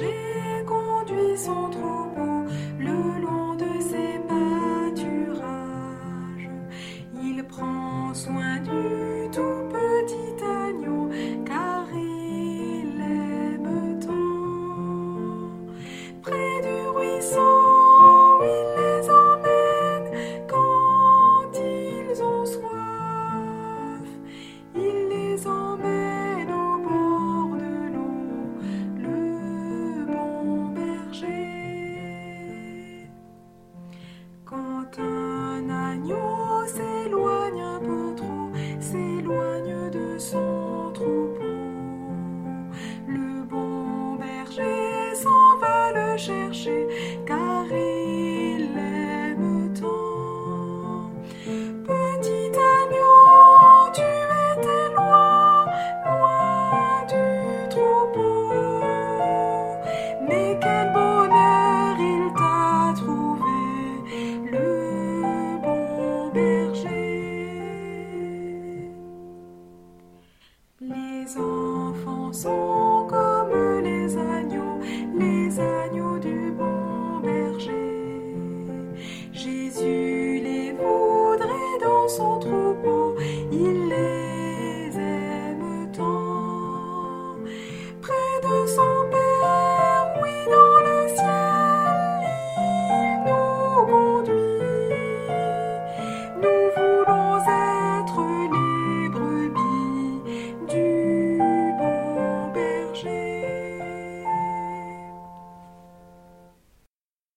berger conduit son troupeau le long de ses pâturages. Il prend soin du tout petit agneau car il aime tant. Près du ruisseau, il les emmène quand ils ont soif. Il les emmène chercher car il l'aime tant. Petit agneau, tu étais loin, loin du troupeau. Mais quel bonheur il t'a trouvé, le bon berger. Les enfants sont berger.